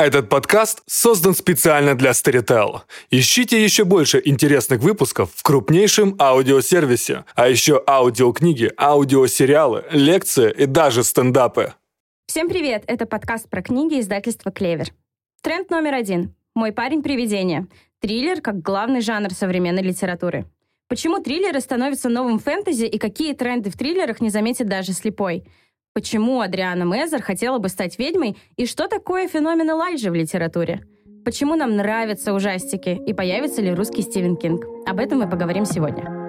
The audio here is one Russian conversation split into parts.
Этот подкаст создан специально для Storytel. Ищите еще больше интересных выпусков в крупнейшем аудиосервисе, а еще аудиокниги, аудиосериалы, лекции и даже стендапы. Всем привет! Это подкаст про книги издательства «Клевер». Тренд номер один. «Мой парень – привидение». Триллер как главный жанр современной литературы. Почему триллеры становятся новым фэнтези и какие тренды в триллерах не заметит даже слепой – Почему Адриана Мезер хотела бы стать ведьмой и что такое феномен Элайджи в литературе? Почему нам нравятся ужастики и появится ли русский Стивен Кинг? Об этом мы поговорим сегодня.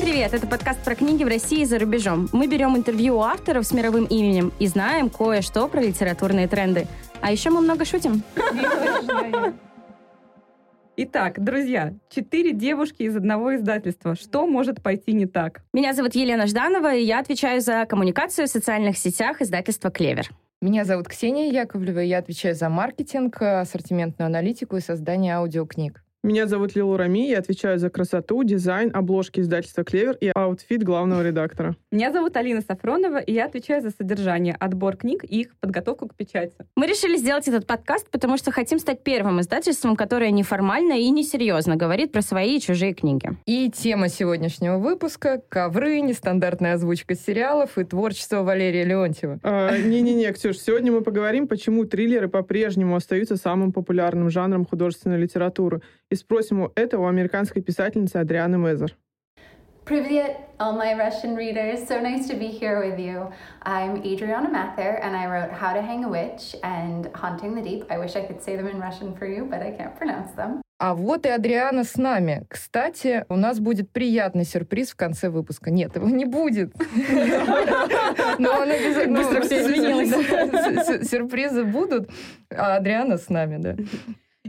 Привет! Это подкаст про книги в России и за рубежом. Мы берем интервью у авторов с мировым именем и знаем кое-что про литературные тренды. А еще мы много шутим. Итак, друзья, четыре девушки из одного издательства. Что может пойти не так? Меня зовут Елена Жданова, и я отвечаю за коммуникацию в социальных сетях издательства «Клевер». Меня зовут Ксения Яковлева, и я отвечаю за маркетинг, ассортиментную аналитику и создание аудиокниг. Меня зовут Лилу Рами, я отвечаю за красоту, дизайн, обложки издательства «Клевер» и outfit главного редактора. Меня зовут Алина Сафронова, и я отвечаю за содержание, отбор книг и их подготовку к печати. Мы решили сделать этот подкаст, потому что хотим стать первым издательством, которое неформально и несерьезно говорит про свои и чужие книги. И тема сегодняшнего выпуска — ковры, нестандартная озвучка сериалов и творчество Валерия Леонтьева. А, не-не-не, Ксюш, сегодня мы поговорим, почему триллеры по-прежнему остаются самым популярным жанром художественной литературы и спросим у этого американской писательницы Адрианы Мезер. Привет, all my Russian readers. So nice to be here with you. I'm Adriana Mather, and I wrote How to Hang a Witch and Haunting the Deep. I wish I could say them in Russian for you, but I can't pronounce them. А вот и Адриана с нами. Кстати, у нас будет приятный сюрприз в конце выпуска. Нет, его не будет. Но он обязательно... Быстро все изменилось. Сюрпризы будут, а Адриана с нами, да.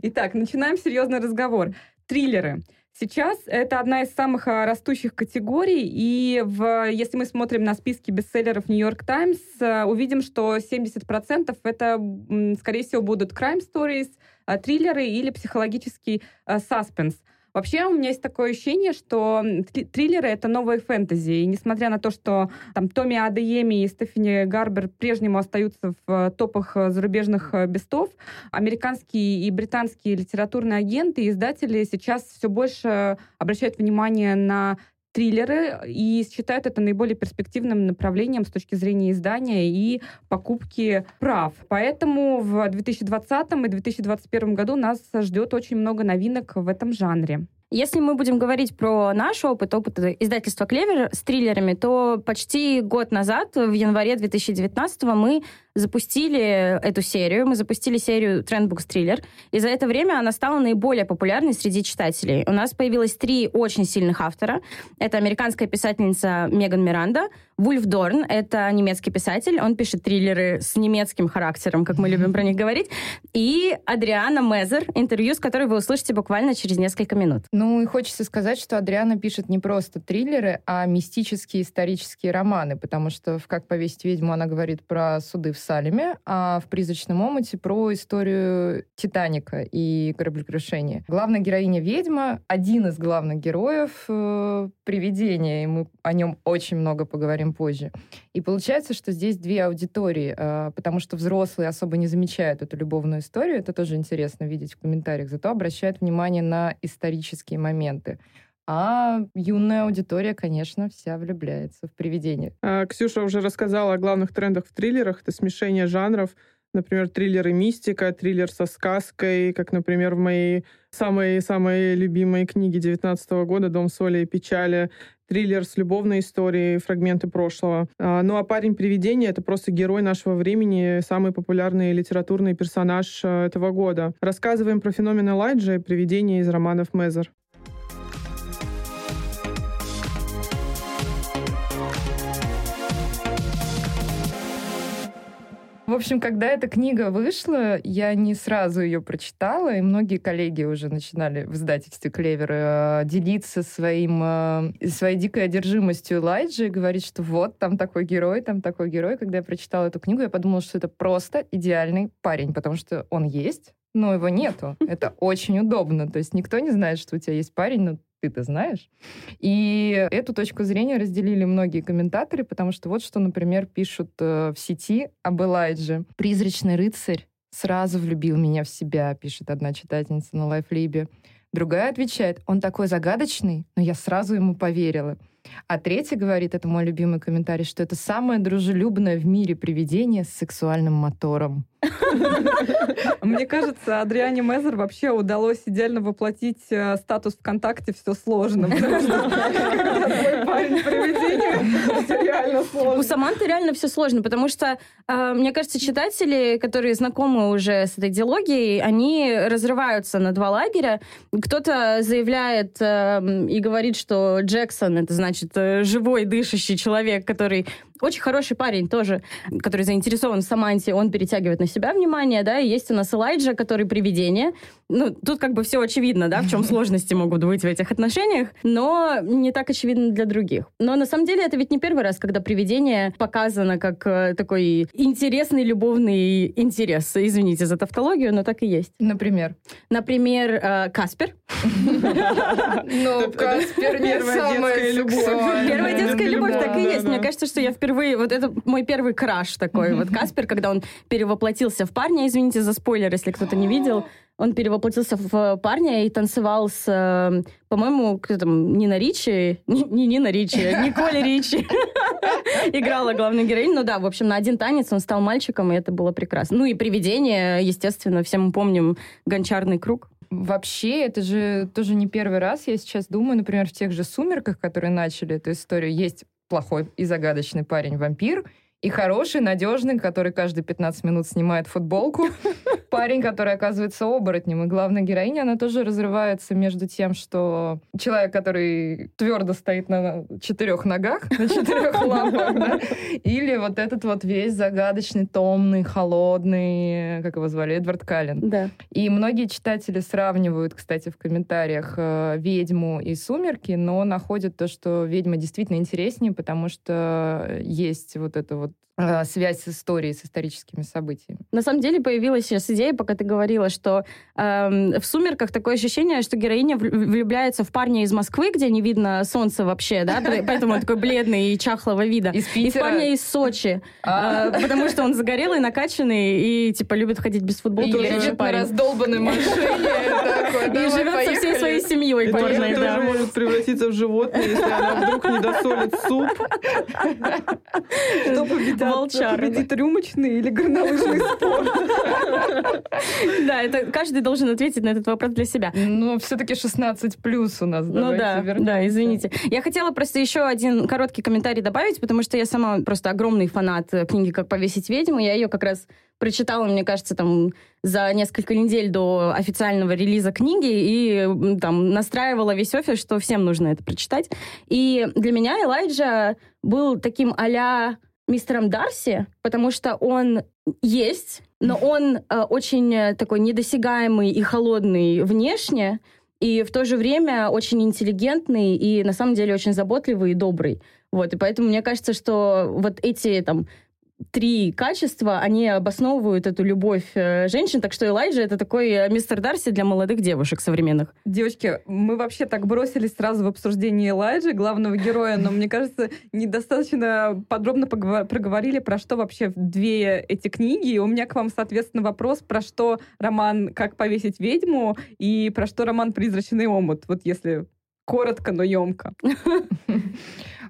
Итак, начинаем серьезный разговор. Триллеры. Сейчас это одна из самых а, растущих категорий, и в, если мы смотрим на списки бестселлеров Нью-Йорк Таймс, увидим, что 70% это, скорее всего, будут crime stories, а, триллеры или психологический саспенс. Вообще у меня есть такое ощущение, что триллеры — это новые фэнтези. И несмотря на то, что там Томми Адееми и Стефани Гарбер прежнему остаются в э, топах э, зарубежных э, бестов, американские и британские литературные агенты и издатели сейчас все больше обращают внимание на триллеры и считают это наиболее перспективным направлением с точки зрения издания и покупки прав. Поэтому в 2020 и 2021 году нас ждет очень много новинок в этом жанре. Если мы будем говорить про наш опыт, опыт издательства «Клевер» с триллерами, то почти год назад, в январе 2019 мы запустили эту серию, мы запустили серию Trendbooks Thriller, и за это время она стала наиболее популярной среди читателей. У нас появилось три очень сильных автора. Это американская писательница Меган Миранда, Вульф Дорн, это немецкий писатель, он пишет триллеры с немецким характером, как мы любим про них говорить, и Адриана Мезер, интервью с которой вы услышите буквально через несколько минут. Ну и хочется сказать, что Адриана пишет не просто триллеры, а мистические исторические романы, потому что в «Как повесить ведьму» она говорит про суды в Салеме, а в «Призрачном омуте» про историю Титаника и кораблекрушения. Главная героиня ведьма, один из главных героев э, привидения, и мы о нем очень много поговорим позже. И получается, что здесь две аудитории, а, потому что взрослые особо не замечают эту любовную историю, это тоже интересно видеть в комментариях, зато обращают внимание на исторические моменты. А юная аудитория, конечно, вся влюбляется в привидение. А, Ксюша уже рассказала о главных трендах в триллерах. Это смешение жанров, например, триллер и мистика, триллер со сказкой, как, например, в моей самой-самой любимой книге 19 года «Дом соли и печали», триллер с любовной историей, фрагменты прошлого. А, ну а парень-привидение — это просто герой нашего времени, самый популярный литературный персонаж а, этого года. Рассказываем про феномен Элайджа и привидение из романов Мезер. В общем, когда эта книга вышла, я не сразу ее прочитала, и многие коллеги уже начинали в издательстве «Клевер» э, делиться своим, э, своей дикой одержимостью Элайджи и говорить, что вот, там такой герой, там такой герой. Когда я прочитала эту книгу, я подумала, что это просто идеальный парень, потому что он есть, но его нету. Это очень удобно. То есть никто не знает, что у тебя есть парень, но ты-то знаешь. И эту точку зрения разделили многие комментаторы, потому что вот что, например, пишут э, в сети об Элайдже. «Призрачный рыцарь сразу влюбил меня в себя», пишет одна читательница на Лайфлибе. Другая отвечает, он такой загадочный, но я сразу ему поверила. А третья говорит, это мой любимый комментарий, что это самое дружелюбное в мире привидение с сексуальным мотором. Мне кажется, Адриане Мезер вообще удалось идеально воплотить э, статус ВКонтакте «Все сложно». У Саманты реально все сложно, потому что, э, мне кажется, читатели, которые знакомы уже с этой идеологией, они разрываются на два лагеря. Кто-то заявляет э, и говорит, что Джексон — это значит живой, дышащий человек, который очень хороший парень тоже, который заинтересован в Саманте, он перетягивает на себя внимание, да, и есть у нас Элайджа, который привидение. Ну, тут как бы все очевидно, да, в чем сложности могут быть в этих отношениях, но не так очевидно для других. Но на самом деле это ведь не первый раз, когда привидение показано как э, такой интересный любовный интерес. Извините за тавтологию, но так и есть. Например? Например, э, Каспер. Ну, Каспер не самая любовь. Первая детская любовь так и есть. Мне кажется, что я впервые... Вот это мой первый краш такой. Вот Каспер, когда он перевоплотился в парня, извините за спойлер, если кто-то не видел, он перевоплотился в парня и танцевал с, э, по-моему, кто там, Нина Ричи, не, не Нина Ричи, Николя Ричи играла главную героиню. Ну да, в общем, на один танец он стал мальчиком, и это было прекрасно. Ну и «Привидение», естественно, все мы помним «Гончарный круг». Вообще, это же тоже не первый раз. Я сейчас думаю, например, в тех же «Сумерках», которые начали эту историю, есть плохой и загадочный парень-вампир, и хороший, надежный, который каждые 15 минут снимает футболку. Парень, который оказывается оборотнем. И главная героиня, она тоже разрывается между тем, что человек, который твердо стоит на четырех ногах, на четырех лапах, да, или вот этот вот весь загадочный, томный, холодный, как его звали, Эдвард Каллен. Да. И многие читатели сравнивают, кстати, в комментариях э, «Ведьму» и «Сумерки», но находят то, что «Ведьма» действительно интереснее, потому что есть вот это вот а, связь с историей, с историческими событиями. На самом деле появилась сейчас идея, пока ты говорила, что э, в «Сумерках» такое ощущение, что героиня влюбляется в парня из Москвы, где не видно солнца вообще, да, поэтому он такой бледный и чахлого вида. Из И в парня из Сочи, а. э, потому что он загорелый, накачанный и, типа, любит ходить без футболки. И едет на раздолбанной машине. И живет со всей своей семьей. И тоже может превратиться в животное, если она вдруг не досолит суп. Что победит Волчар. Победит рюмочный или горнолыжный спорт? Да, это каждый должен ответить на этот вопрос для себя. Но все-таки 16 плюс у нас. Ну да, да, извините. Я хотела просто еще один короткий комментарий добавить, потому что я сама просто огромный фанат книги «Как повесить ведьму». Я ее как раз прочитала, мне кажется, там за несколько недель до официального релиза книги и там настраивала весь офис, что всем нужно это прочитать. И для меня Элайджа был таким а мистером Дарси, потому что он есть, но он э, очень такой недосягаемый и холодный внешне, и в то же время очень интеллигентный и на самом деле очень заботливый и добрый. Вот, и поэтому мне кажется, что вот эти там три качества, они обосновывают эту любовь э, женщин, так что Элайджа это такой э, мистер Дарси для молодых девушек современных. Девочки, мы вообще так бросились сразу в обсуждение Элайджи, главного героя, но мне кажется, недостаточно подробно проговорили, про что вообще две эти книги. И у меня к вам, соответственно, вопрос, про что роман «Как повесить ведьму» и про что роман «Призрачный омут». Вот если коротко, но емко.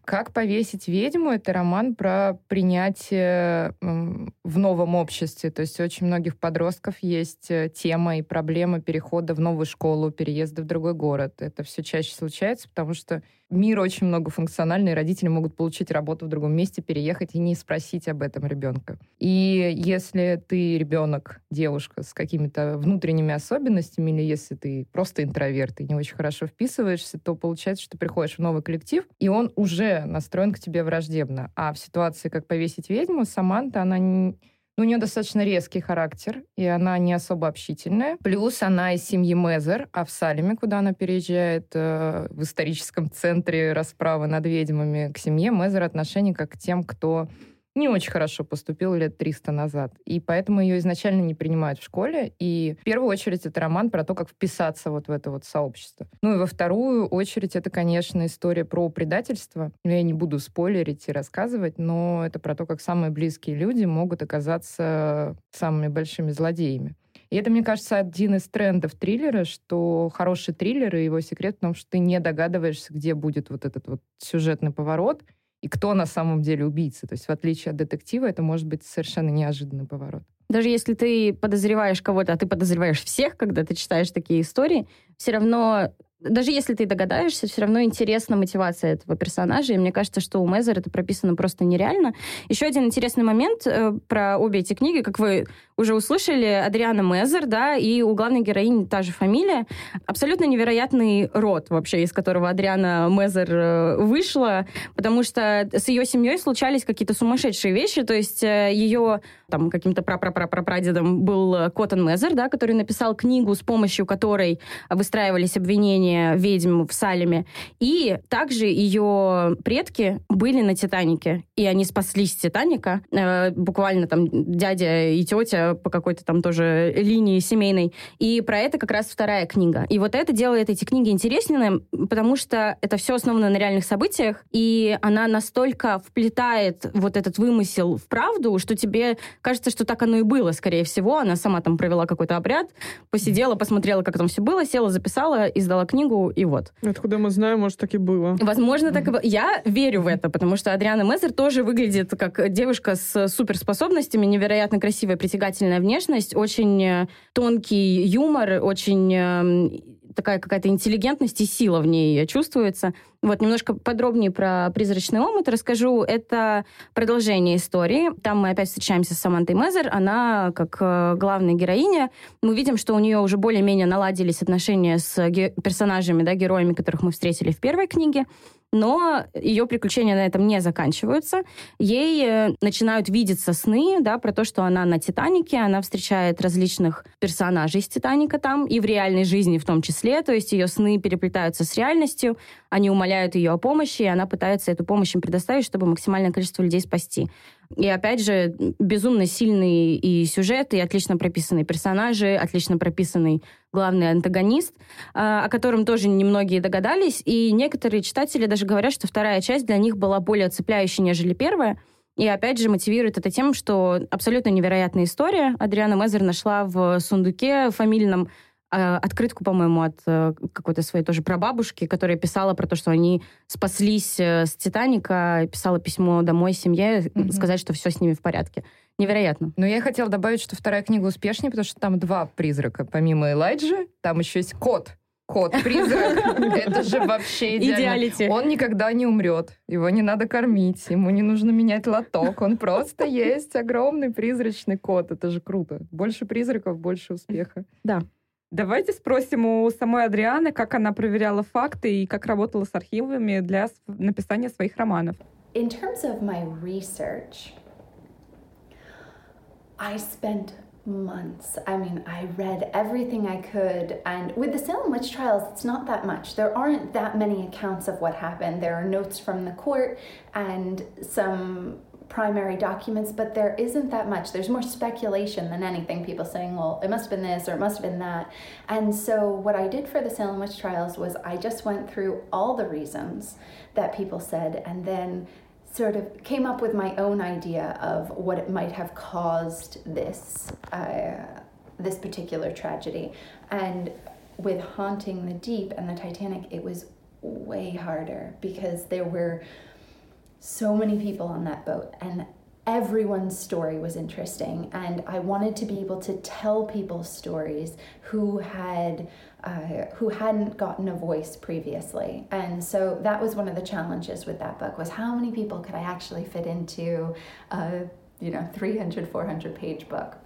«Как повесить ведьму» — это роман про принятие в новом обществе. То есть у очень многих подростков есть э, тема и проблема перехода в новую школу, переезда в другой город. Это все чаще случается, потому что мир очень многофункциональный, родители могут получить работу в другом месте, переехать и не спросить об этом ребенка. И если ты ребенок, девушка с какими-то внутренними особенностями, или если ты просто интроверт и не очень хорошо вписываешься, то получается, что ты приходишь в новый коллектив, и он уже настроен к тебе враждебно. А в ситуации, как повесить ведьму, Саманта, она не у нее достаточно резкий характер, и она не особо общительная. Плюс она из семьи Мезер, а в Салеме, куда она переезжает, э, в историческом центре расправы над ведьмами, к семье Мезер отношение как к тем, кто не очень хорошо поступила лет 300 назад. И поэтому ее изначально не принимают в школе. И в первую очередь это роман про то, как вписаться вот в это вот сообщество. Ну и во вторую очередь это, конечно, история про предательство. Я не буду спойлерить и рассказывать, но это про то, как самые близкие люди могут оказаться самыми большими злодеями. И это, мне кажется, один из трендов триллера, что хороший триллер, и его секрет в том, что ты не догадываешься, где будет вот этот вот сюжетный поворот, и кто на самом деле убийца. То есть в отличие от детектива, это может быть совершенно неожиданный поворот. Даже если ты подозреваешь кого-то, а ты подозреваешь всех, когда ты читаешь такие истории, все равно даже если ты догадаешься, все равно интересна мотивация этого персонажа, и мне кажется, что у Мезер это прописано просто нереально. Еще один интересный момент э, про обе эти книги, как вы уже услышали, Адриана Мезер, да, и у главной героини та же фамилия. Абсолютно невероятный род вообще, из которого Адриана Мезер э, вышла, потому что с ее семьей случались какие-то сумасшедшие вещи, то есть э, ее там каким-то прапрапрапрапрадедом был Коттон Мезер, да, который написал книгу, с помощью которой выстраивались обвинения ведьм в Салеме. И также ее предки были на Титанике, и они спаслись с Титаника. Э, буквально там дядя и тетя по какой-то там тоже линии семейной. И про это как раз вторая книга. И вот это делает эти книги интересными, потому что это все основано на реальных событиях, и она настолько вплетает вот этот вымысел в правду, что тебе кажется, что так оно и было, скорее всего. Она сама там провела какой-то обряд, посидела, посмотрела, как там все было, села, записала, издала книгу, и вот. Откуда мы знаем, может, так и было. Возможно, так и было. Я верю в это, потому что Адриана Мезер тоже выглядит как девушка с суперспособностями, невероятно красивая, притягательная внешность, очень э, тонкий юмор, очень э, такая какая-то интеллигентность и сила в ней чувствуется. Вот, немножко подробнее про «Призрачный омут» расскажу. Это продолжение истории. Там мы опять встречаемся с Самантой Мезер. Она, как э, главная героиня, мы видим, что у нее уже более-менее наладились отношения с персонажами, да, героями, которых мы встретили в первой книге но ее приключения на этом не заканчиваются. Ей э, начинают видеться сны, да, про то, что она на Титанике, она встречает различных персонажей из Титаника там, и в реальной жизни в том числе, то есть ее сны переплетаются с реальностью, они умоляют ее о помощи, и она пытается эту помощь им предоставить, чтобы максимальное количество людей спасти. И опять же, безумно сильный и сюжет, и отлично прописанные персонажи, отлично прописанный главный антагонист, а, о котором тоже немногие догадались. И некоторые читатели даже говорят, что вторая часть для них была более цепляющей, нежели первая. И опять же мотивирует это тем, что абсолютно невероятная история. Адриана Мезер нашла в сундуке фамильном открытку, по-моему, от э, какой-то своей тоже прабабушки, которая писала про то, что они спаслись э, с Титаника, писала письмо домой семье, mm-hmm. сказать, что все с ними в порядке. Невероятно. Но я хотела добавить, что вторая книга успешнее, потому что там два призрака. Помимо Элайджи, там еще есть кот. Кот-призрак. Это же вообще идеально. Он никогда не умрет. Его не надо кормить. Ему не нужно менять лоток. Он просто есть огромный призрачный кот. Это же круто. Больше призраков, больше успеха. Да. Давайте спросим у самой Адрианы, как она проверяла факты и как работала с архивами для написания своих романов. In terms of my research, I spent months. I mean, I read everything I could. And with the Salem witch trials, it's not that much. There aren't that many accounts of what happened. There are notes from the court and some primary documents, but there isn't that much. There's more speculation than anything. People saying, well, it must have been this or it must have been that. And so, what I did for the Salem witch trials was I just went through all the reasons that people said and then sort of came up with my own idea of what it might have caused this uh, this particular tragedy. And with haunting the deep and the Titanic, it was way harder because there were so many people on that boat and everyone's story was interesting and i wanted to be able to tell people's stories who had uh, who hadn't gotten a voice previously and so that was one of the challenges with that book was how many people could i actually fit into a you know 300 400 page book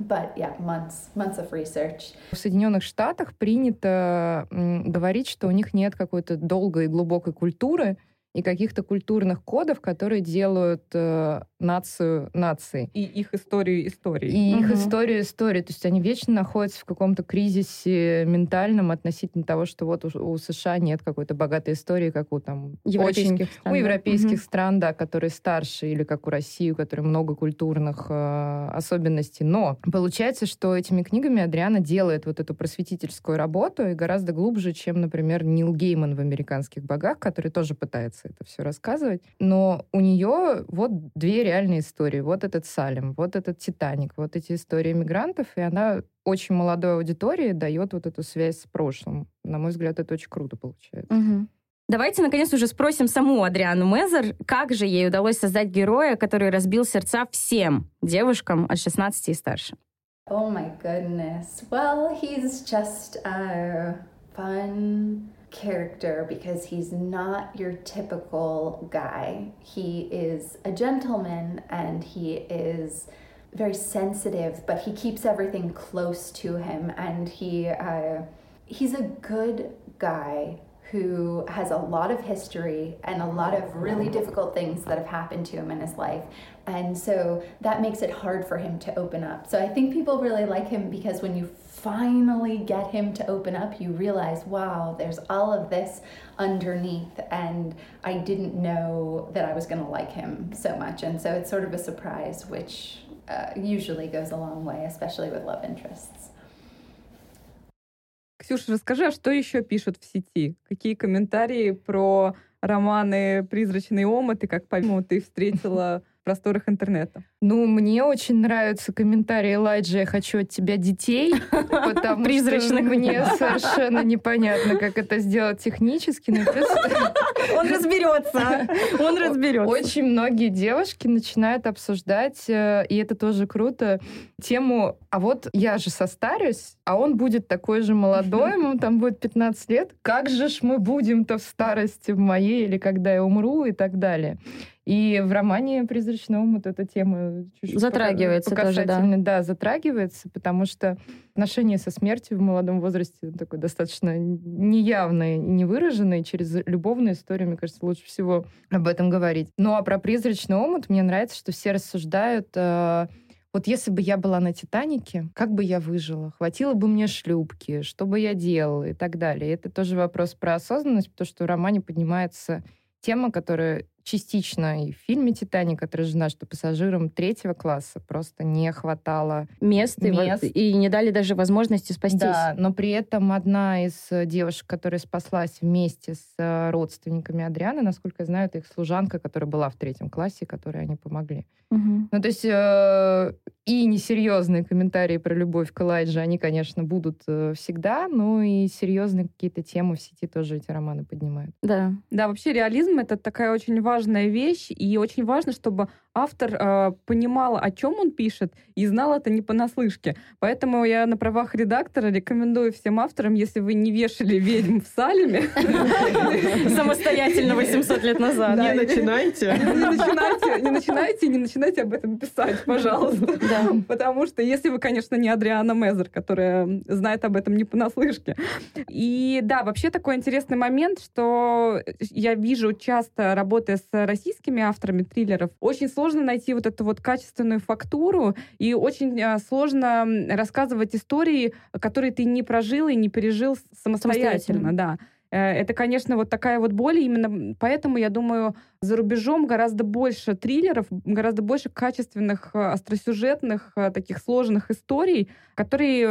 But yeah, months, months of research. В Соединенных Штатах принято говорить, что у них нет какой-то долгой и глубокой культуры, и каких-то культурных кодов, которые делают э, нацию нацией. И их историю истории. И угу. их историю истории. То есть они вечно находятся в каком-то кризисе ментальном относительно того, что вот у, у США нет какой-то богатой истории, как у там европейских очень, стран, у европейских угу. стран, да, которые старше, или как у России, у которой много культурных э, особенностей. Но получается, что этими книгами Адриана делает вот эту просветительскую работу и гораздо глубже, чем, например, Нил Гейман в «Американских богах», который тоже пытается это все рассказывать. Но у нее вот две реальные истории. Вот этот Салем, вот этот Титаник, вот эти истории мигрантов, и она очень молодой аудитории дает вот эту связь с прошлым. На мой взгляд, это очень круто получается. Угу. Давайте, наконец, уже спросим саму Адриану Мезер, как же ей удалось создать героя, который разбил сердца всем девушкам от 16 и старше. Oh my goodness. Well, he's just a fun character because he's not your typical guy. He is a gentleman and he is very sensitive, but he keeps everything close to him and he uh, he's a good guy who has a lot of history and a lot of really difficult things that have happened to him in his life. And so that makes it hard for him to open up. So I think people really like him because when you finally get him to open up, you realize, wow, there's all of this underneath, and I didn't know that I was going to like him so much. And so it's sort of a surprise, which uh, usually goes a long way, especially with love interests. Ксюша, расскажи, а что еще пишут в сети? Какие комментарии про романы «Призрачный омут» и как, по-моему, ты встретила просторах интернета. Ну, мне очень нравятся комментарии Элайджи «Я хочу от тебя детей», потому Призрачных. что мне совершенно непонятно, как это сделать технически. Он разберется. Он разберется. Очень многие девушки начинают обсуждать, э, и это тоже круто, тему «А вот я же состарюсь, а он будет такой же молодой, ему там будет 15 лет. Как же ж мы будем-то в старости в моей или когда я умру?» и так далее. И в романе «Призрачный омут» эта тема чуть-чуть затрагивается тоже, да. да, затрагивается, потому что отношения со смертью в молодом возрасте такой достаточно неявное и невыраженное. Через любовную историю, мне кажется, лучше всего об этом говорить. Ну а про «Призрачный омут» мне нравится, что все рассуждают... Э, вот если бы я была на «Титанике», как бы я выжила? Хватило бы мне шлюпки? Что бы я делала? И так далее. Это тоже вопрос про осознанность, потому что в романе поднимается тема, которая частично и в фильме «Титаник» отражена, что пассажирам третьего класса просто не хватало мест, мест. И, и не дали даже возможности спастись. Да, но при этом одна из девушек, которая спаслась вместе с э, родственниками Адрианы, насколько я знаю, это их служанка, которая была в третьем классе, которой они помогли. Угу. Ну, то есть э, и несерьезные комментарии про любовь к Элайджи, они, конечно, будут э, всегда, но и серьезные какие-то темы в сети тоже эти романы поднимают. Да. Да, вообще реализм — это такая очень важная вещь, и очень важно, чтобы автор э, понимал, о чем он пишет, и знал это не понаслышке. Поэтому я на правах редактора рекомендую всем авторам, если вы не вешали ведьм в Салеме... Самостоятельно 800 лет назад. Не начинайте. Не начинайте, не начинайте об этом писать, пожалуйста. Потому что если вы, конечно, не Адриана Мезер, которая знает об этом не понаслышке. И да, вообще такой интересный момент, что я вижу часто, работая с российскими авторами триллеров, очень сложно найти вот эту вот качественную фактуру, и очень а, сложно рассказывать истории, которые ты не прожил и не пережил самостоятельно, самостоятельно. да. Э, это, конечно, вот такая вот боль. Именно поэтому, я думаю, за рубежом гораздо больше триллеров, гораздо больше качественных, э, остросюжетных, э, таких сложных историй, которые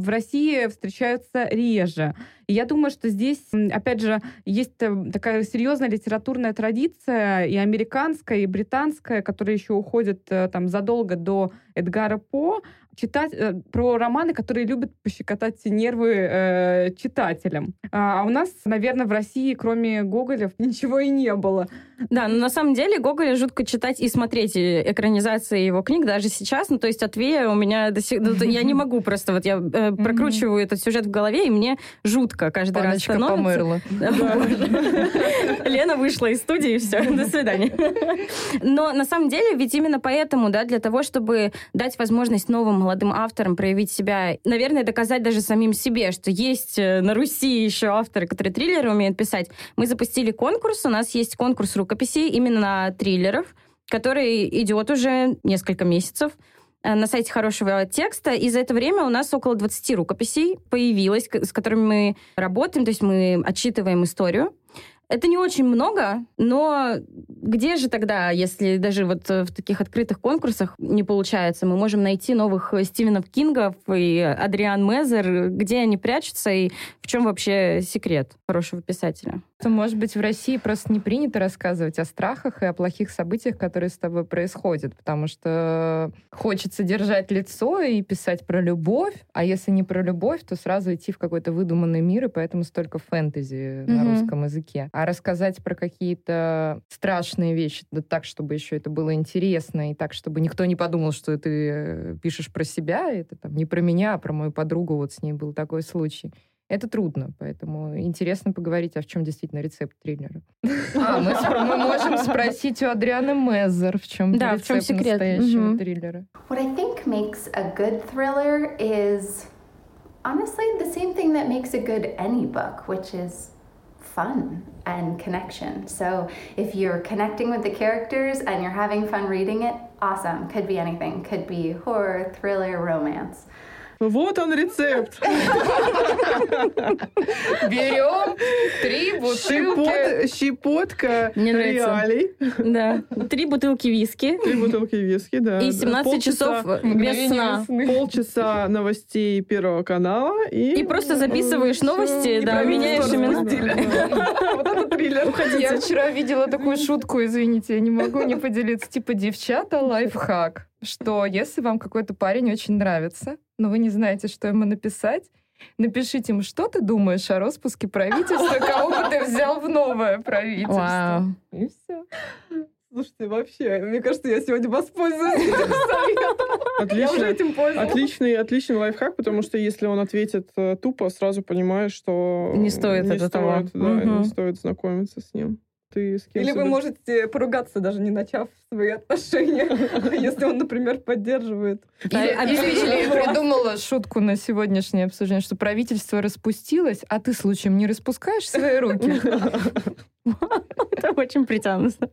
в России встречаются реже. И я думаю, что здесь, опять же, есть такая серьезная литературная традиция и американская, и британская, которая еще уходит там задолго до Эдгара По, читать э, про романы, которые любят пощекотать нервы э, читателям. А, а у нас, наверное, в России, кроме Гоголя, ничего и не было. Да, но на самом деле Гоголя жутко читать и смотреть экранизации его книг даже сейчас. Ну, то есть от Вея у меня до сих... Ну, я не могу просто... Вот я э, прокручиваю этот сюжет в голове, и мне жутко каждый раз становится. померла. Лена вышла из студии, и все, до свидания. Но на самом деле, ведь именно поэтому, да, для того, чтобы дать возможность новым молодым авторам проявить себя, наверное, доказать даже самим себе, что есть э, на Руси еще авторы, которые триллеры умеют писать. Мы запустили конкурс, у нас есть конкурс рукописей именно триллеров, который идет уже несколько месяцев э, на сайте хорошего текста. И за это время у нас около 20 рукописей появилось, с которыми мы работаем, то есть мы отчитываем историю. Это не очень много, но где же тогда, если даже вот э, в таких открытых конкурсах не получается, мы можем найти новых Стивенов Кингов и Адриан Мезер, где они прячутся и в чем вообще секрет хорошего писателя? что, может быть, в России просто не принято рассказывать о страхах и о плохих событиях, которые с тобой происходят, потому что хочется держать лицо и писать про любовь, а если не про любовь, то сразу идти в какой-то выдуманный мир, и поэтому столько фэнтези mm-hmm. на русском языке. А рассказать про какие-то страшные вещи, да так, чтобы еще это было интересно, и так, чтобы никто не подумал, что ты э, пишешь про себя, это там не про меня, а про мою подругу, вот с ней был такой случай. Это трудно, поэтому интересно поговорить, а в чем действительно рецепт триллера. А, мы, мы можем спросить у Адрианы Мезер, в чем да, рецепт в чем секрет? настоящего mm-hmm. триллера. What I think makes a good thriller is honestly the same thing that makes a good any book, which is fun and connection. So if you're connecting with the characters and you're having fun reading it, awesome. Could be anything. Could be horror, thriller, romance. Вот он рецепт. Берем три бутылки. щепотка реалий. Да. Три бутылки виски. Три бутылки виски, да. И 17 часов без сна. Полчаса новостей Первого канала. И, и просто записываешь новости, да, меняешь имена. Вот это триллер. Я вчера видела такую шутку, извините, я не могу не поделиться. Типа, девчата, лайфхак что если вам какой-то парень очень нравится, но вы не знаете, что ему написать, напишите ему, что ты думаешь о распуске правительства, кого бы ты взял в новое правительство. И все. Слушайте, вообще, мне кажется, я сегодня воспользуюсь этим советом. Отлично, этим отличный, отличный лайфхак, потому что если он ответит э, тупо, сразу понимаешь, что не стоит не стоит, Да, угу. не стоит знакомиться с ним ты с кем Или вы можете поругаться, даже не начав свои отношения, если он, например, поддерживает. Или придумала шутку на сегодняшнее обсуждение, что правительство распустилось, а ты случаем не распускаешь свои руки? Это очень притянуто.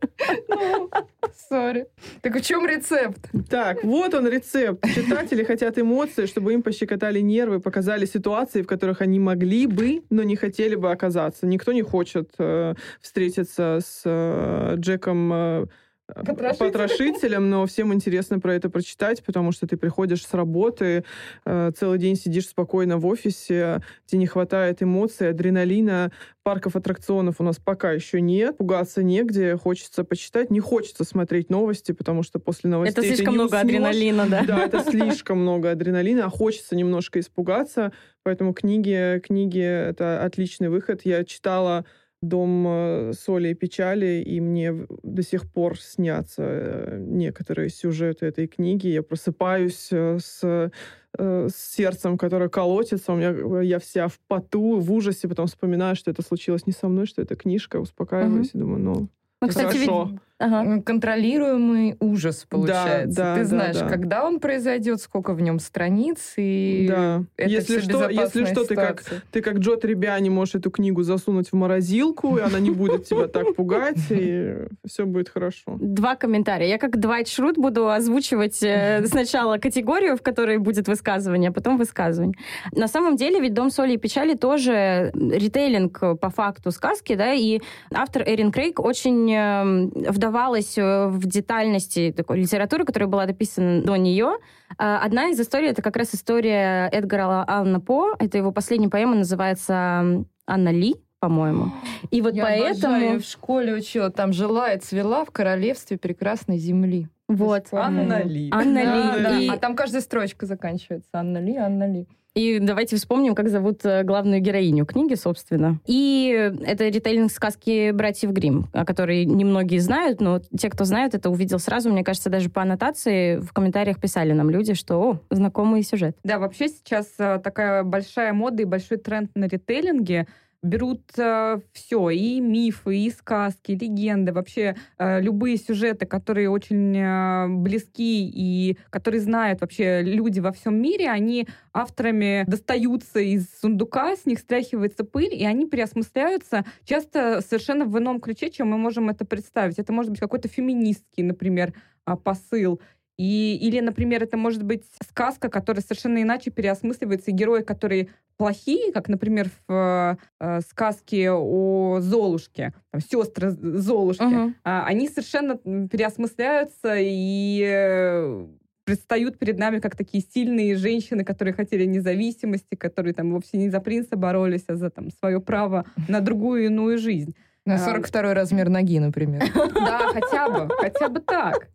Сори. Так в чем рецепт? Так, вот он рецепт. Читатели хотят эмоции, чтобы им пощекотали нервы, показали ситуации, в которых они могли бы, но не хотели бы оказаться. Никто не хочет э, встретиться с э, Джеком э, Потрошителем. потрошителем, но всем интересно про это прочитать, потому что ты приходишь с работы, э, целый день сидишь спокойно в офисе, тебе не хватает эмоций, адреналина, парков аттракционов у нас пока еще нет, пугаться негде, хочется почитать, не хочется смотреть новости, потому что после новостей Это слишком много уснешь. адреналина, да? Да, это слишком много адреналина, а хочется немножко испугаться, поэтому книги, книги — это отличный выход. Я читала дом э, соли и печали, и мне до сих пор снятся э, некоторые сюжеты этой книги. Я просыпаюсь э, с, с сердцем, которое колотится, у меня я вся в поту, в ужасе, потом вспоминаю, что это случилось не со мной, что это книжка, успокаиваюсь угу. и думаю, ну, ну, кстати, Хорошо. Ведь... Ага. Контролируемый ужас получается. Да, да, Ты знаешь, да, да. когда он произойдет, сколько в нем страниц, и да. это если все что, если что, ты как, ты как Джо Требиани можешь эту книгу засунуть в морозилку, и она не будет тебя так пугать, и все будет хорошо. Два комментария. Я как Двайт Шрут буду озвучивать э, сначала категорию, в которой будет высказывание, а потом высказывание. На самом деле ведь «Дом соли и печали» тоже ритейлинг по факту сказки, да, и автор Эрин Крейг очень Эм, вдавалась э, в детальности такой литературы, которая была написана до нее. Э, одна из историй — это как раз история Эдгара Алана По. Это его последняя поэма, называется «Анна Ли», по-моему. И вот Я поэтому... Обожаю, в школе учила, там жила и цвела в королевстве прекрасной земли. Вот. Анна Ли. Анна Ли. Да, да. И... А там каждая строчка заканчивается. Анна Ли, Анна Ли. И давайте вспомним, как зовут э, главную героиню книги, собственно. И это ритейлинг сказки «Братьев Грим, о которой немногие знают, но те, кто знают, это увидел сразу. Мне кажется, даже по аннотации в комментариях писали нам люди, что «О, знакомый сюжет». Да, вообще сейчас э, такая большая мода и большой тренд на ритейлинге, берут э, все, и мифы, и сказки, и легенды, вообще э, любые сюжеты, которые очень э, близки и которые знают вообще люди во всем мире, они авторами достаются из сундука, с них стряхивается пыль, и они переосмысляются часто совершенно в ином ключе, чем мы можем это представить. Это может быть какой-то феминистский, например, а, посыл. И, или, например, это может быть сказка, которая совершенно иначе переосмысливается, и герои, которые плохие, как, например, в э, сказке о Золушке, там, сестры Золушки, uh-huh. э, они совершенно переосмысляются и э, предстают перед нами как такие сильные женщины, которые хотели независимости, которые там вовсе не за принца боролись, а за там свое право на другую иную жизнь. На 42 а, размер ноги, например. Да, хотя бы, хотя бы так.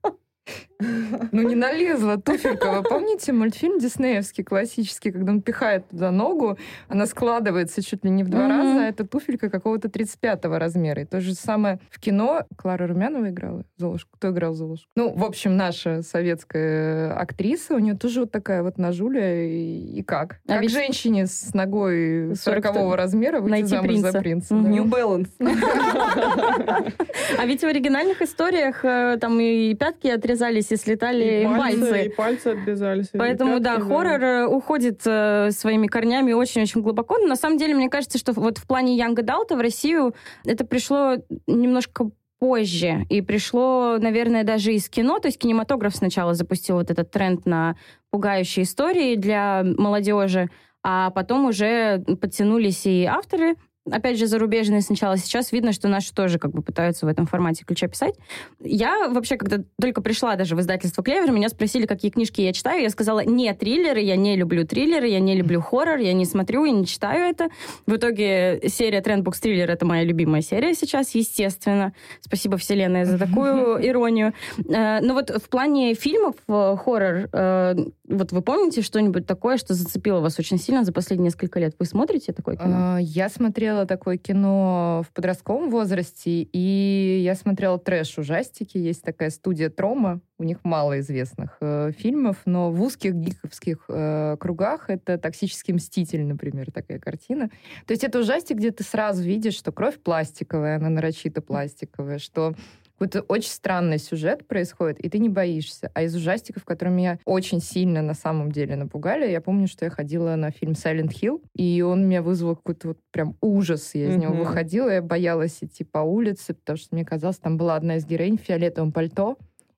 Ну, не налезла туфелька. Вы помните мультфильм диснеевский, классический, когда он пихает туда ногу, она складывается чуть ли не в два mm-hmm. раза, а это туфелька какого-то 35-го размера. И то же самое в кино. Клара Румянова играла Золушку. Кто играл Золушку? Ну, в общем, наша советская актриса, у нее тоже вот такая вот нажуля. И, и как? А как ведь... женщине с ногой 40-го размера выйти Найти замуж принца. за принца? Mm-hmm. New Balance. А ведь в оригинальных историях э, там и пятки отрезались отрезались и слетали и пальцы. пальцы. И пальцы отрезались. Поэтому, да, хоррор э, уходит э, своими корнями очень-очень глубоко. Но на самом деле, мне кажется, что вот в плане Young Adult в Россию это пришло немножко позже. И пришло, наверное, даже из кино. То есть кинематограф сначала запустил вот этот тренд на пугающие истории для молодежи, а потом уже подтянулись и авторы опять же, зарубежные сначала. Сейчас видно, что наши тоже как бы пытаются в этом формате ключа писать. Я вообще, когда только пришла даже в издательство «Клевер», меня спросили, какие книжки я читаю. Я сказала, не триллеры, я не люблю триллеры, я не люблю хоррор, я не смотрю и не читаю это. В итоге серия «Трендбукс Триллер» — это моя любимая серия сейчас, естественно. Спасибо Вселенной за такую иронию. Э, но вот в плане фильмов э, хоррор, э, вот вы помните что-нибудь такое, что зацепило вас очень сильно за последние несколько лет? Вы смотрите такое кино? Я смотрела смотрела такое кино в подростковом возрасте, и я смотрела трэш-ужастики. Есть такая студия Трома, у них мало известных э, фильмов, но в узких гиковских э, кругах это «Токсический мститель», например, такая картина. То есть это ужастик, где ты сразу видишь, что кровь пластиковая, она нарочито пластиковая, что какой-то очень странный сюжет происходит, и ты не боишься. А из ужастиков, которые меня очень сильно на самом деле напугали, я помню, что я ходила на фильм Silent Hill, и он меня вызвал какой-то вот прям ужас. Я из mm-hmm. него выходила, я боялась идти по улице, потому что мне казалось, там была одна из героинь в фиолетовом пальто,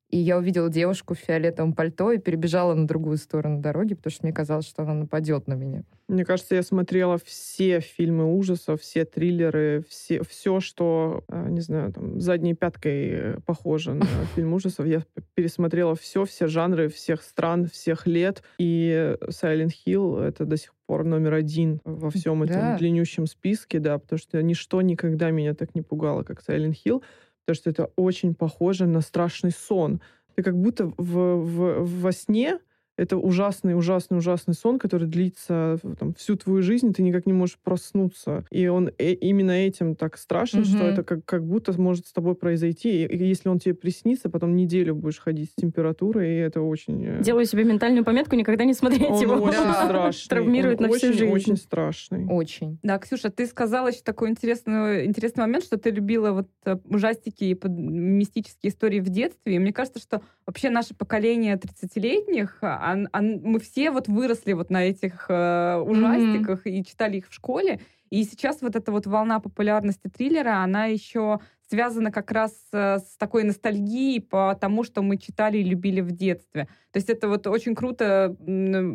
и я увидела девушку в фиолетовом пальто и перебежала на другую сторону дороги, потому что мне казалось, что она нападет на меня. Мне кажется, я смотрела все фильмы ужасов, все триллеры, все, все что, а, не знаю, там, задней пяткой э, похоже на фильм ужасов. Я пересмотрела все, все жанры, всех стран, всех лет. И Silent Hill — это до сих пор номер один во всем этом да. длиннющем списке, да, потому что ничто никогда меня так не пугало, как Silent Hill потому что это очень похоже на страшный сон. Ты как будто в, в, во сне это ужасный, ужасный, ужасный сон, который длится там, всю твою жизнь, ты никак не можешь проснуться. И он э именно этим так страшен, mm-hmm. что это как, как будто может с тобой произойти. И, если он тебе приснится, потом неделю будешь ходить с температурой, и это очень... Э, Делаю себе ментальную пометку никогда не смотреть он его. очень страшный. Травмирует он на всю очень, жизнь. Очень страшный. Очень. Да, Ксюша, ты сказала еще такой интересный, интересный момент, что ты любила вот э, ужастики и мистические истории в детстве. И мне кажется, что вообще наше поколение 30-летних, он, он, мы все вот выросли вот на этих э, ужастиках mm-hmm. и читали их в школе. И сейчас вот эта вот волна популярности триллера, она еще связана как раз э, с такой ностальгией по тому, что мы читали и любили в детстве. То есть это вот очень круто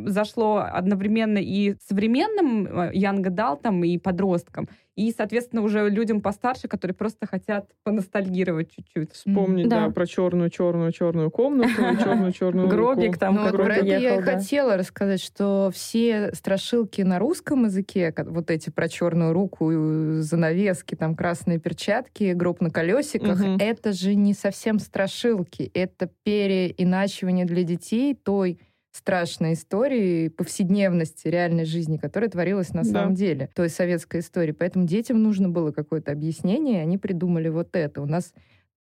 зашло одновременно и современным Янга э, Далтам, и подросткам, и, соответственно, уже людям постарше, которые просто хотят поностальгировать чуть-чуть. Вспомнить, да, про черную-черную-черную комнату, черную-черную Гробик там ну, Про это я и хотела рассказать, что все страшилки на русском языке, вот эти про черную руку, занавески, там красные перчатки, гроб на колесиках, это же не совсем страшилки, это переиначивание для детей детей той страшной истории повседневности реальной жизни, которая творилась на да. самом деле, той советской истории. Поэтому детям нужно было какое-то объяснение, и они придумали вот это. У нас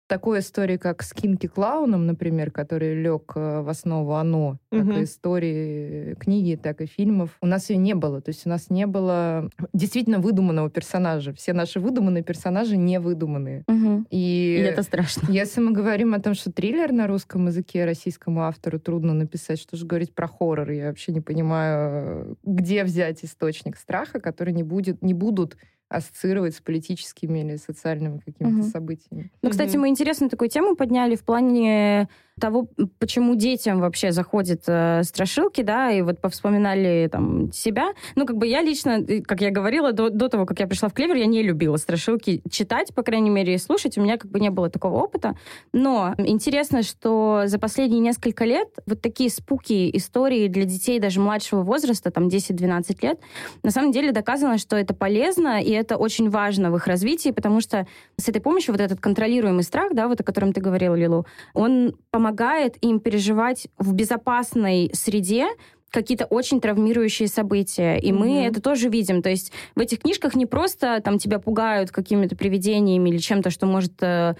такой истории, как с Кинки Клауном, например, который лег э, в основу «Оно», как Мгм. и истории книги, так и фильмов, у нас ее не было. То есть у нас не было действительно выдуманного персонажа. Все наши выдуманные персонажи не выдуманные. Мгм. И, И это страшно. если мы говорим о том, что триллер на русском языке российскому автору трудно написать, что же говорить про хоррор, я вообще не понимаю, где взять источник страха, который не будет, не будут ассоциировать с политическими или социальными какими-то Мгм. событиями. Ну, кстати, мы интересную такую тему подняли в плане того, почему детям вообще заходят э, страшилки, да, и вот повспоминали там себя. Ну, как бы я лично, как я говорила, до, до того, как я пришла в Клевер, я не любила страшилки читать, по крайней мере, и слушать. У меня как бы не было такого опыта. Но интересно, что за последние несколько лет вот такие спуки истории для детей даже младшего возраста, там 10-12 лет, на самом деле доказано, что это полезно, и это очень важно в их развитии, потому что с этой помощью вот этот контролируемый страх, да, вот о котором ты говорила, Лилу, он помогает им переживать в безопасной среде какие-то очень травмирующие события. И мы Мгм. это тоже видим. То есть в этих книжках не просто там тебя пугают какими-то привидениями или чем-то, что может э,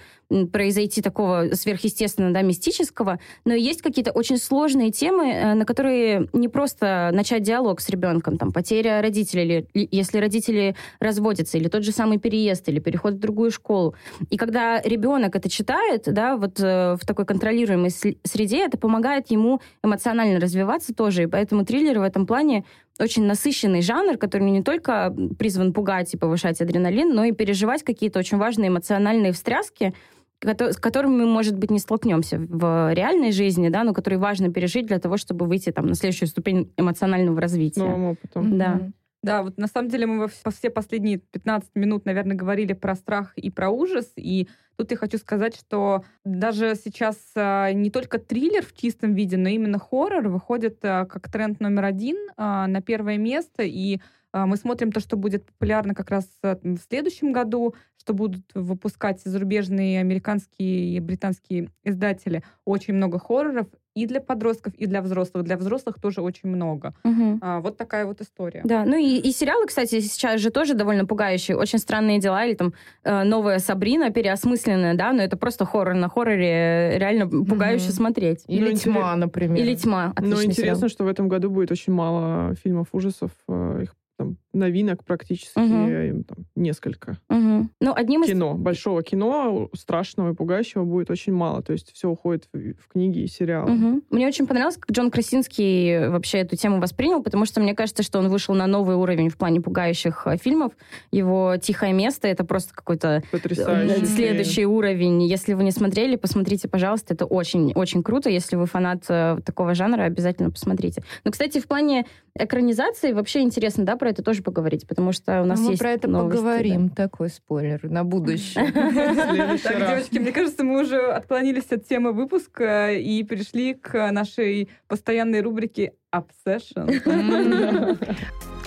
произойти такого сверхъестественного, да, мистического, но есть какие-то очень сложные темы, э, на которые не просто начать диалог с ребенком, там, потеря родителей, или ли- если родители разводятся, или тот же самый переезд, или переход в другую школу. И когда ребенок это читает, да, вот э, в такой контролируемой среде, это помогает ему эмоционально развиваться тоже. И поэтому триллеры в этом плане очень насыщенный жанр, который не только призван пугать и повышать адреналин, но и переживать какие-то очень важные эмоциональные встряски, с которыми мы, может быть, не столкнемся в реальной жизни, да, но которые важно пережить для того, чтобы выйти там на следующую ступень эмоционального развития. Новым опытом. Да. Да, вот на самом деле мы во все последние 15 минут, наверное, говорили про страх и про ужас. И тут я хочу сказать, что даже сейчас а, не только триллер в чистом виде, но именно хоррор выходит а, как тренд номер один а, на первое место. И мы смотрим то, что будет популярно как раз в следующем году, что будут выпускать зарубежные американские и британские издатели. Очень много хорроров и для подростков, и для взрослых. Для взрослых тоже очень много. Мгм. А, вот такая вот история. Да, ну и, и сериалы, кстати, сейчас же тоже довольно пугающие. Очень странные дела, или там э, новая Сабрина, переосмысленная, да, но это просто хоррор на хорроре, э, реально пугающе Мгм. смотреть. Или Ну, интерес- тьма, например. Или тьма. Но отличный интересно, сериал. что в этом году будет очень мало фильмов ужасов. э, Их там новинок практически э, там, несколько. Мгм. Ну, одним из... Кино, большого кино, страшного и пугающего будет очень мало. То есть все уходит в, в книги и сериалы. Мгм. Мне очень понравилось, как Джон Красинский вообще эту тему воспринял, потому что мне кажется, что он вышел на новый уровень в плане пугающих э, фильмов. Его «Тихое место» — это просто какой-то. Э, Следующий уровень. Если вы не смотрели, посмотрите, пожалуйста. Это очень, очень круто. Если вы фанат э, такого жанра, обязательно посмотрите. Но, кстати, в плане экранизации вообще интересно, да, про это тоже поговорить, потому что у нас мы есть про это новости, поговорим. Такой спойлер на будущее. Так, девочки, мне кажется, мы уже отклонились от темы выпуска и перешли к нашей постоянной рубрике Obsession.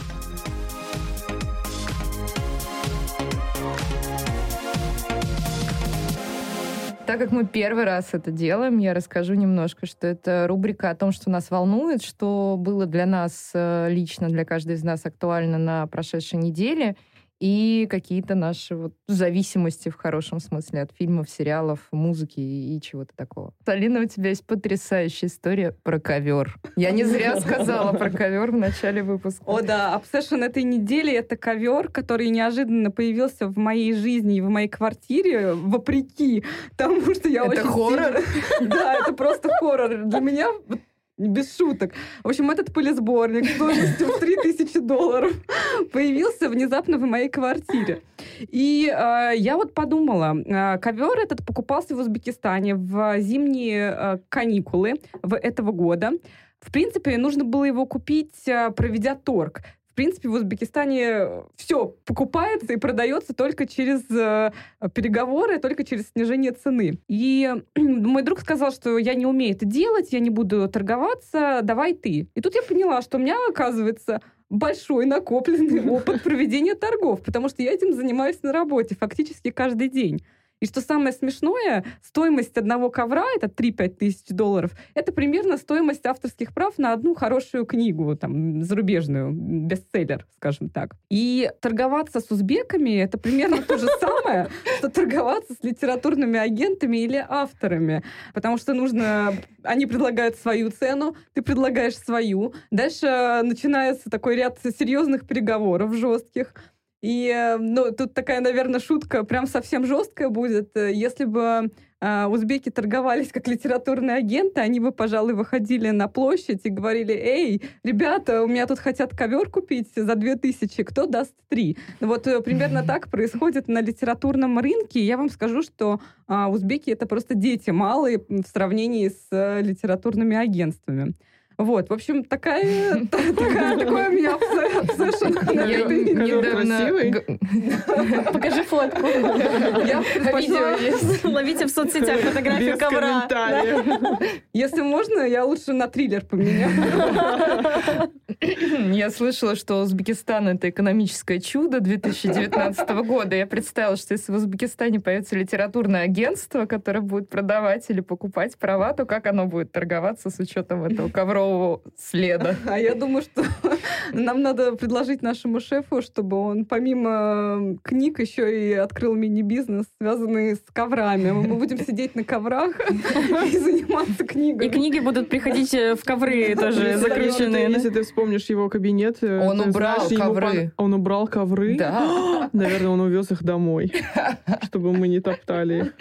Так как мы первый раз это делаем, я расскажу немножко, что это рубрика о том, что нас волнует, что было для нас э, лично, для каждой из нас актуально на прошедшей неделе, и какие-то наши вот зависимости в хорошем смысле от фильмов, сериалов, музыки и, и чего-то такого. Алина, у тебя есть потрясающая история про ковер. Я не зря сказала про ковер в начале выпуска. О да, Obsession этой недели — это ковер, который неожиданно появился в моей жизни и в моей квартире, вопреки тому, что я Это очень хоррор? сильно- Да, это просто хоррор. Для меня без шуток. В общем, этот пылесборник стоимостью в 3000 долларов появился внезапно в моей квартире. И э, я вот подумала, э, ковер этот покупался в Узбекистане в зимние э, каникулы в этого года. В принципе, нужно было его купить, э, проведя торг. В принципе, в Узбекистане все покупается и продается только через э, переговоры, только через снижение цены. И мой друг сказал, что я не умею это делать, я не буду торговаться, давай ты. И тут я поняла, что у меня, оказывается, большой накопленный опыт проведения торгов, потому что я этим занимаюсь на работе фактически каждый день. И что самое смешное, стоимость одного ковра, это 3-5 тысяч долларов, это примерно стоимость авторских прав на одну хорошую книгу, там, зарубежную, бестселлер, скажем так. И торговаться с узбеками, это примерно то же самое, что торговаться с литературными агентами или авторами. Потому что нужно... Они предлагают свою цену, ты предлагаешь свою. Дальше начинается такой ряд серьезных переговоров жестких. И, э, ну, тут такая, наверное, шутка прям совсем жесткая будет. Если бы э, узбеки торговались как литературные агенты, они бы, пожалуй, выходили на площадь и говорили, эй, ребята, у меня тут хотят ковер купить за две тысячи, кто даст три? Ну, вот э, примерно так происходит на литературном рынке. Я вам скажу, что э, узбеки — это просто дети малые в сравнении с э, литературными агентствами. Вот, в общем, такая, такая, такое у меня обсессион. Покажи фотку. Я Видео Ловите в соцсетях фотографию ковра. Если можно, я лучше на триллер поменяю. Я слышала, что Узбекистан — это экономическое чудо 2019 года. Я представила, что если в Узбекистане появится литературное агентство, которое будет продавать или покупать права, то как оно будет торговаться с учетом этого коврового второго следа. А я думаю, что нам надо предложить нашему шефу, чтобы он помимо книг еще и открыл мини-бизнес, связанный с коврами. Мы будем сидеть на коврах и заниматься книгами. И книги будут приходить э, в ковры тоже заключенные. Если ты вспомнишь его кабинет... Э, он убрал ковры. Он убрал ковры? Да. Наверное, он увез их домой, чтобы мы не топтали их.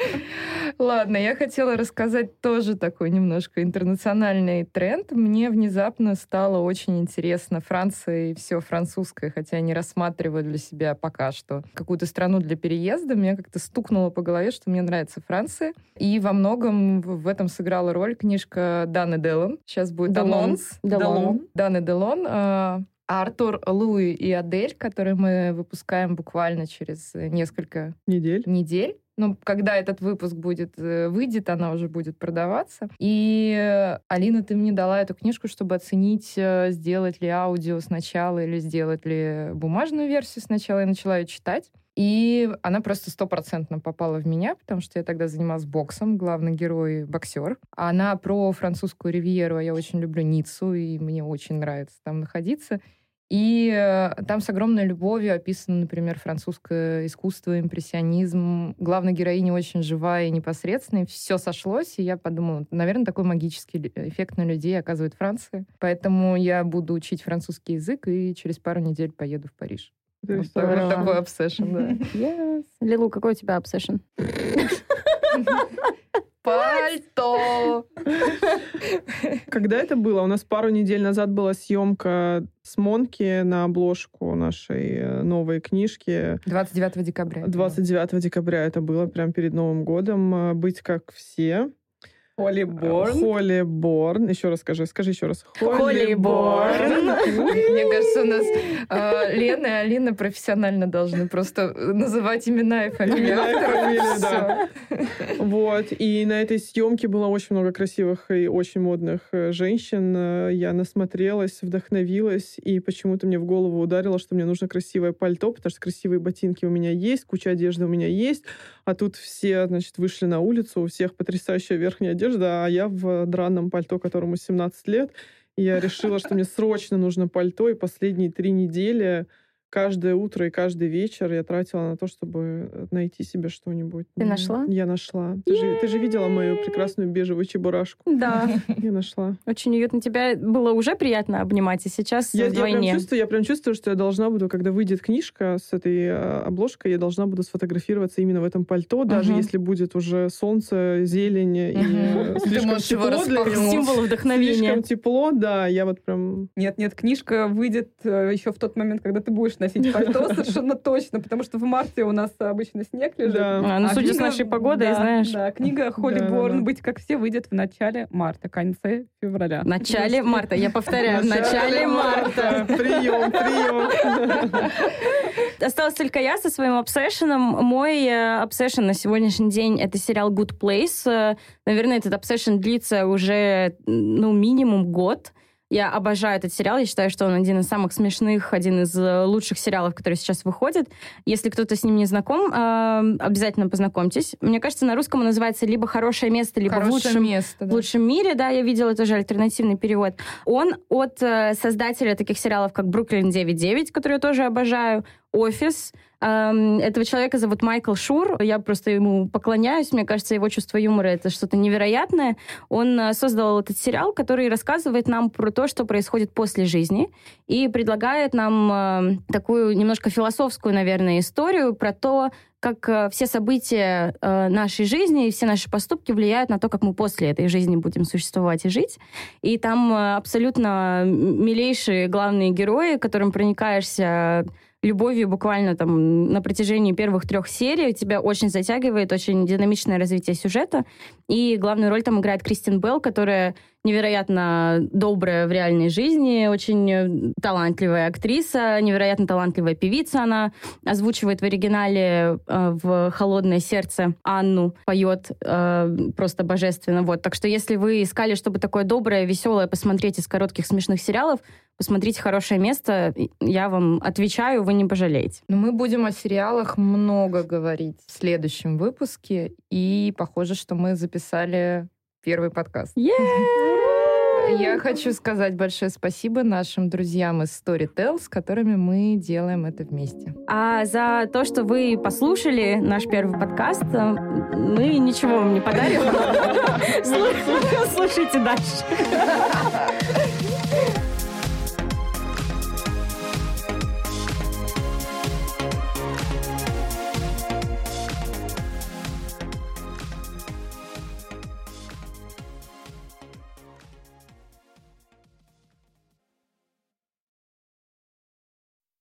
Ладно, я хотела рассказать тоже такой немножко интернациональный тренд. Мне внезапно стало очень интересно Франция и все французское, хотя я не рассматриваю для себя пока что какую-то страну для переезда. Меня как-то стукнуло по голове, что мне нравится Франция. И во многом в этом сыграла роль книжка Даны Делон. Сейчас будет анонс. Делон. Даны Делон. А, Артур, Луи и Адель, которые мы выпускаем буквально через несколько недель. недель. Ну, когда этот выпуск будет, э, выйдет, она уже будет продаваться. И, э, Алина, ты мне дала эту книжку, чтобы оценить, э, сделать ли аудио сначала или сделать ли бумажную версию сначала. Я начала ее читать. И она просто стопроцентно попала в меня, потому что я тогда занималась боксом, главный герой боксер. Она про французскую ривьеру, а я очень люблю Ниццу, и мне очень нравится там находиться. И э, там с огромной любовью описано, например, французское искусство, импрессионизм. Главная героиня очень живая и непосредственная. Все сошлось, и я подумала, наверное, такой магический эффект на людей оказывает Франция. Поэтому я буду учить французский язык и через пару недель поеду в Париж. Вот, такой обсессион, да. Yes. Лилу, какой у тебя обсессион? Пальто! Когда это было? У нас пару недель назад была съемка с Монки на обложку нашей э, новой книжки. 29 декабря. 29 декабря это было, прям перед Новым годом. Э, «Быть как все». Холли Борн. Холли Борн. Еще раз скажи, скажи еще раз. Холли Борн. Мне кажется, у нас э, Лена и Алина профессионально должны просто называть имена и фамилии. Имена и фамилии, да. Вот. И на этой съемке было очень много красивых и очень модных э, женщин. Э, я насмотрелась, вдохновилась, и почему-то мне в голову ударило, что мне нужно красивое пальто, потому что красивые ботинки у меня есть, куча одежды у меня есть, а тут все, значит, вышли на улицу, у всех потрясающая верхняя одежда, а я в драном пальто, которому 17 лет. И я решила, что мне срочно нужно пальто, и последние три недели каждое утро и каждый вечер я тратила на то, чтобы э, найти себе что-нибудь. Ты нашла? Я нашла. Ты же, ты же видела мою прекрасную бежевую чебурашку? Да. Я нашла. Очень уютно. Тебя было уже приятно обнимать, и сейчас я, вдвойне. Я прям, чувствую, я прям чувствую, что я должна буду, когда выйдет книжка с этой э, обложкой, я должна буду сфотографироваться именно в этом пальто, даже если будет уже солнце, зелень и слишком тепло для него. Символ вдохновения. Слишком тепло, да, я вот прям... Нет-нет, книжка выйдет еще в тот момент, когда ты будешь носить пальто совершенно точно, потому что в марте у нас обычно снег лежит. Да. А, ну, а судя книга, с нашей погодой, да, знаешь. Да, книга Холли да, Борн да, «Быть как все» выйдет в начале марта, конце февраля. В начале марта, я повторяю, в начале марта. Прием, прием. Осталось только я со своим обсессионом. Мой обсессион на сегодняшний день — это сериал Good Place. Наверное, этот обсессион длится уже, ну, минимум год. Я обожаю этот сериал. Я считаю, что он один из самых смешных, один из э, лучших сериалов, которые сейчас выходят. Если кто-то с ним не знаком, э, обязательно познакомьтесь. Мне кажется, на русском он называется либо «Хорошее место», либо Хорошее в лучшем, место, да. в лучшем мире». Да, я видела тоже альтернативный перевод. Он от э, создателя таких сериалов, как «Бруклин 9.9», который я тоже обожаю, «Офис», Этого человека зовут Майкл Шур. Я просто ему поклоняюсь. Мне кажется, его чувство юмора — это что-то невероятное. Он э, создал этот сериал, который рассказывает нам про то, что происходит после жизни, и предлагает нам э, такую немножко философскую, наверное, историю про то, как э, все события нашей жизни и все наши поступки влияют на то, как мы после этой жизни будем существовать и жить. И там абсолютно милейшие главные герои, которым проникаешься любовью буквально там на протяжении первых трех серий. Тебя очень затягивает, очень динамичное развитие сюжета. И главную роль там играет Кристин Белл, которая невероятно добрая в реальной жизни, очень талантливая актриса, невероятно талантливая певица. Она озвучивает в оригинале э, в «Холодное сердце» Анну, поет э, просто божественно. Вот. Так что если вы искали, чтобы такое доброе, веселое посмотреть из коротких смешных сериалов, посмотрите «Хорошее место». Я вам отвечаю, вы не пожалеете. Но мы будем о сериалах много говорить в следующем выпуске. И похоже, что мы записали первый подкаст. Я хочу сказать большое спасибо нашим друзьям из Storytel, с которыми мы делаем это вместе. А за то, что вы послушали наш первый подкаст, э, мы ничего вам не подарим. Слу- Слушайте дальше.